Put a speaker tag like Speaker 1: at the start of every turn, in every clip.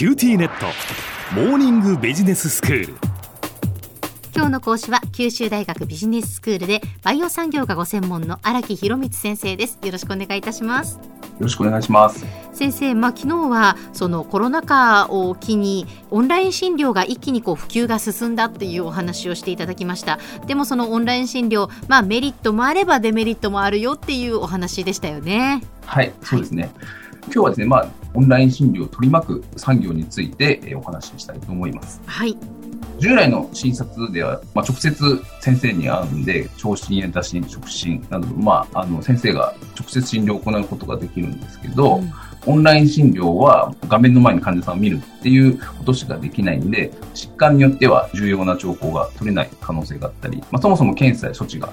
Speaker 1: QTnet。モーニングビジネススクール。
Speaker 2: 今日の講師は九州大学ビジネススクールでバイオ産業がご専門の荒木博光先生です。よろしくお願いいたします。よ
Speaker 3: ろしくお願いします。
Speaker 2: 先生まあ昨日はそのコロナ禍を機にオンライン診療が一気にこう普及が進んだっていうお話をしていただきました。でもそのオンライン診療まあメリットもあればデメリットもあるよっていうお話でしたよね。
Speaker 3: はいそうですね、はい今日はですね、まあ、オンライン診療を取り巻く産業について、えお話ししたいと思います。
Speaker 2: はい。
Speaker 3: 従来の診察では、まあ、直接先生に会うんで、聴診や打診、触診など、まあ、あの、先生が直接診療を行うことができるんですけど、うん、オンライン診療は画面の前に患者さんを見るっていうことしかできないんで、疾患によっては重要な兆候が取れない可能性があったり、まあ、そもそも検査や処置が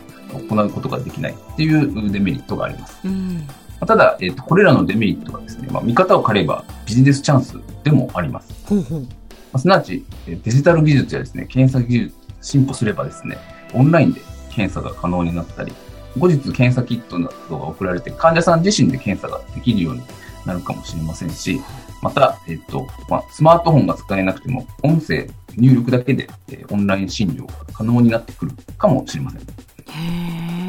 Speaker 3: 行うことができないっていうデメリットがあります。うんただ、えっ、ー、と、これらのデメリットはですね、まあ、見方を変えればビジネスチャンスでもあります。まあ、すなわち、デジタル技術やですね、検査技術進歩すればですね、オンラインで検査が可能になったり、後日検査キットなどが送られて、患者さん自身で検査ができるようになるかもしれませんし、また、えっ、ー、と、まあ、スマートフォンが使えなくても、音声入力だけで、えー、オンライン診療が可能になってくるかもしれません。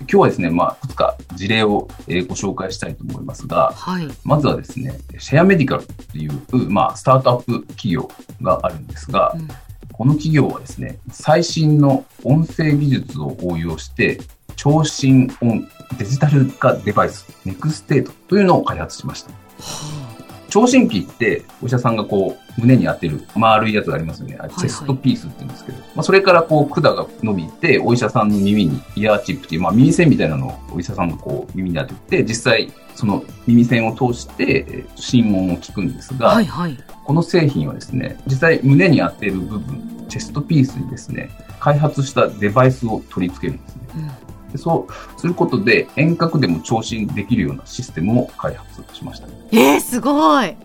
Speaker 3: 今日はですね、まあ、いくつか事例を、えご紹介したいと思いますが、はい、まずはですね、シェアメディカルっていう、まあ、スタートアップ企業があるんですが、うん、この企業はですね、最新の音声技術を応用して、聴診音デジタル化デバイス、ネクステートというのを開発しました。はあ聴診器って、お医者さんがこう、胸に当てる丸いやつがありますよね。チェストピースって言うんですけど、まあ、それからこう、管が伸びて、お医者さんの耳にイヤーチップっていう、まあ、耳栓みたいなのをお医者さんがこう、耳に当てて、実際、その耳栓を通して、心音を聞くんですが、はいはい、この製品はですね、実際胸に当てる部分、チェストピースにですね、開発したデバイスを取り付けるんですね。うんでそうすることで遠隔でも聴診できるようなシステムを開発しました。
Speaker 2: えー、すごい、うん、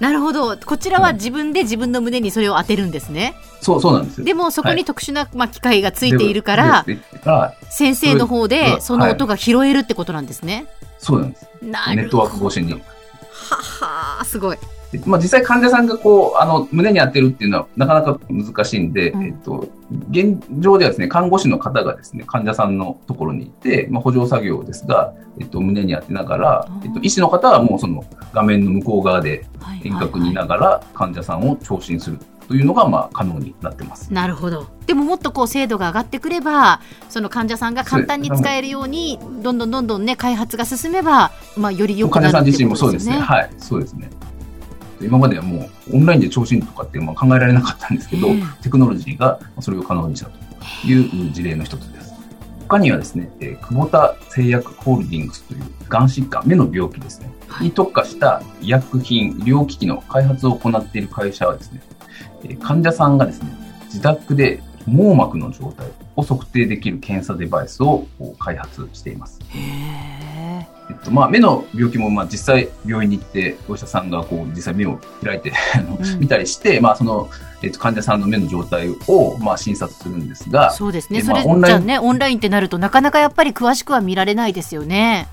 Speaker 2: なるほどこちらは自分で自分の胸にそれを当てるんですね。
Speaker 3: そうそうなんですよ
Speaker 2: でもそこに特殊な、まあ、機械がついているから、はい、先生の方でその音が拾えるってことなんですね。
Speaker 3: そうなんです。ネットワーク越しに。は
Speaker 2: はすごい。
Speaker 3: まあ、実際患者さんがこう、あの、胸に当てるっていうのはなかなか難しいんで、うん、えっと、現状ではですね、看護師の方がですね、患者さんのところに行って、まあ、補助作業ですが、えっと、胸に当てながら、えっと、医師の方はもうその画面の向こう側で遠隔にいながら患者さんを聴診するというのがまあ可能になってます。
Speaker 2: なるほど。でももっとこう精度が上がってくれば、その患者さんが簡単に使えるように、どんどんどんどんね開発が進めば、まあより良くなる、ね、
Speaker 3: 患者さん自身もそうですね。はい、そうですね。今まではもうオンラインで聴診とかっていうのは考えられなかったんですけど、テクノロジーがそれを可能にしたという事例の一つです。他にはですね、えー、久保田製薬ホールディングスというがん疾患、目の病気ですね、に特化した医薬品、医療機器の開発を行っている会社はですね、えー、患者さんがですね、自宅で網膜の状態を測定できる検査デバイスを開発しています。えっとまあ、目の病気もまあ実際病院に行ってお医者さんがこう実際目を開いて 見たりして、まあそのえっと、患者さんの目の状態をまあ診察するんですが
Speaker 2: そうですね、それ、まあ、じゃあねオンラインってなるとなかなかやっぱり詳しくは見られないですよね。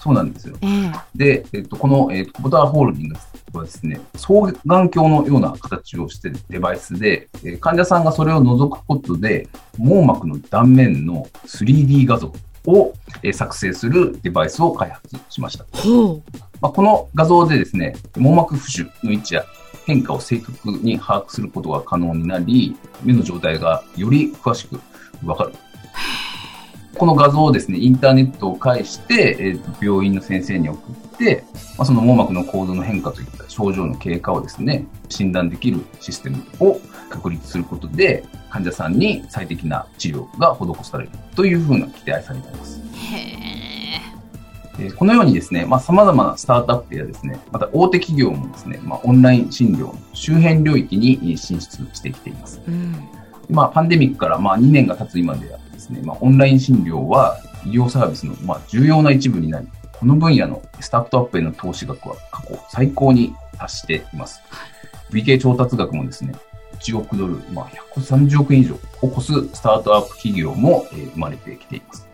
Speaker 3: そうなんですよ。えー、で、えっと、この、えっと、ボターホールディングスはですね、双眼鏡のような形をしているデバイスで、えー、患者さんがそれを覗くことで、網膜の断面の 3D 画像を作成するデバイスを開発しました。まあ、この画像でですね、網膜浮腫の位置や変化を正確に把握することが可能になり、目の状態がより詳しくわかる。この画像をですね、インターネットを介して、えー、病院の先生に送って、まあ、その網膜の構造の変化といった症状の経過をですね、診断できるシステムを確立することで、患者さんに最適な治療が施されるというふうな期待されています。このようにですね、まあ、様々なスタートアップやですね、また大手企業もですね、まあ、オンライン診療の周辺領域に進出してきています。うん、まあ、パンデミックからまあ2年が経つ今ではですね、まあ、オンライン診療は医療サービスのまあ重要な一部になり、この分野のスタートアップへの投資額は過去最高に達しています。累計調達額もですね、1億ドル、まあ、130億円以上を超すスタートアップ企業も、えー、生まれてきています。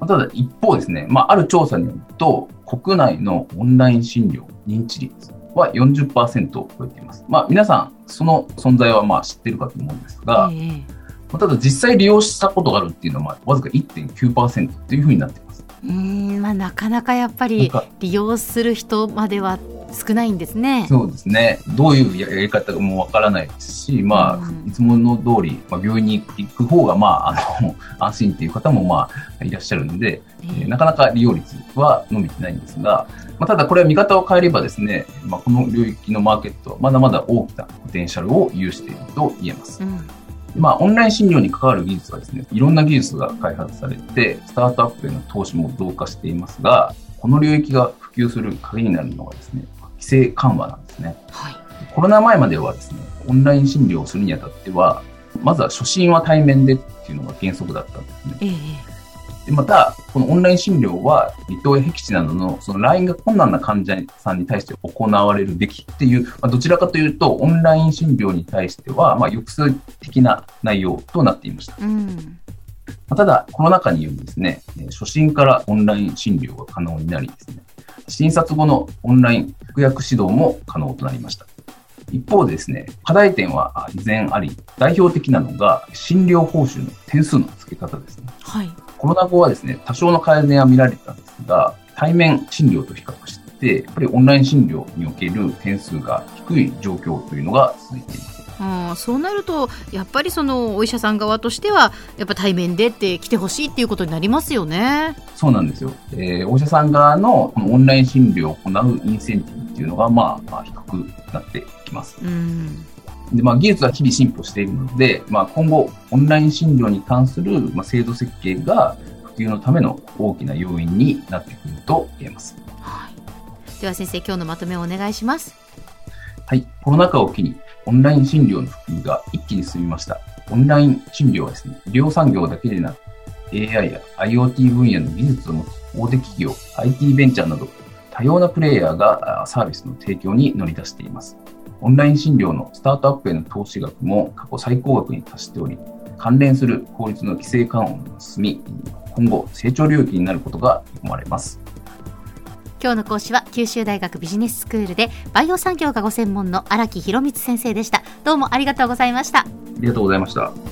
Speaker 3: ただ一方ですね、まあ、ある調査によると、国内のオンライン診療認知率は40%を超えています。まあ、皆さん、その存在はまあ知ってるかと思うんですが、
Speaker 2: ええ
Speaker 3: まあただ実際利用したことがあるっていうのは、まあ、わずか1.9%っていうふうになっています。
Speaker 2: うーんまあなかなかやっぱり利用する人までは少ないんですね。
Speaker 3: そうですね。どういうやり方かもわからないですし、まあ、
Speaker 2: うん
Speaker 3: いつもの通り、まあ、病院に行く方が、まあ、あの、安心っていう方も、まあ、いらっしゃるんで、えーなかなか利用率は伸びてないんですが、まあ、ただこれは見方を変えればですね、まあ、この領域のマーケットはまだまだ大きなポテンシャルを有していると言えます。
Speaker 2: うん
Speaker 3: まあ、オンライン診療に関わる技術はですね、いろんな技術が開発されて、スタートアップへの投資も増加していますが、この領域が普及する鍵になるのはですね、規制緩和なんですね。
Speaker 2: はい
Speaker 3: コロナ前まではですね、オンライン診療をするにあたっては、まずは初診は対面でっていうのが原則だったんですね。
Speaker 2: ええ
Speaker 3: でまた、このオンライン診療は、離島や僻地などの、その来院が困難な患者さんに対して行われるべきっていう、まあ、どちらかというと、オンライン診療に対しては、まあ、抑制的な内容となっていました。
Speaker 2: うん
Speaker 3: まあただ、コロナ禍によりですね、えー初診からオンライン診療が可能になりですね、診察後のオンライン服薬指導も可能となりました。一方でですね、課題点はあ依然あり、代表的なのが診療報酬の点数の付け方ですね。
Speaker 2: はい
Speaker 3: コロナ後はですね、多少の改善は見られたんですが、対面診療と比較して、やっぱりオンライン診療における点数が低い状況というのが続いています。
Speaker 2: うん、そうなるとやっぱりそのお医者さん側としてはやっぱ対面でって来てほしいっていうことになりますよね。
Speaker 3: そうなんですよ。えーお医者さん側のこのオンライン診療を行うインセンティブっていうのが、まあ、まあ、低くなってきます。
Speaker 2: うん
Speaker 3: で、まあ、技術は日々進歩しているので、まあ、今後、オンライン診療に関する、まあ、制度設計が普及のための大きな要因になってくると言えます。
Speaker 2: はい、では先生今日のまとめをお願いします。
Speaker 3: はい。コロナ禍を機に、オンライン診療の普及が一気に進みました。オンライン診療はですね、医療産業だけでなく、AI や IoT 分野の技術を持つ大手企業、IT ベンチャーなど、多様なプレイヤーがあサービスの提供に乗り出しています。オンライン診療のスタートアップへの投資額も過去最高額に達しており、関連する法律の規制緩和も進み、今後成長領域になることが見込まれます。
Speaker 2: 今日の講師は九州大学ビジネススクールでバイオ産業がご専門の荒木博光先生でした。どうもありがとうございました。
Speaker 3: ありがとうございました。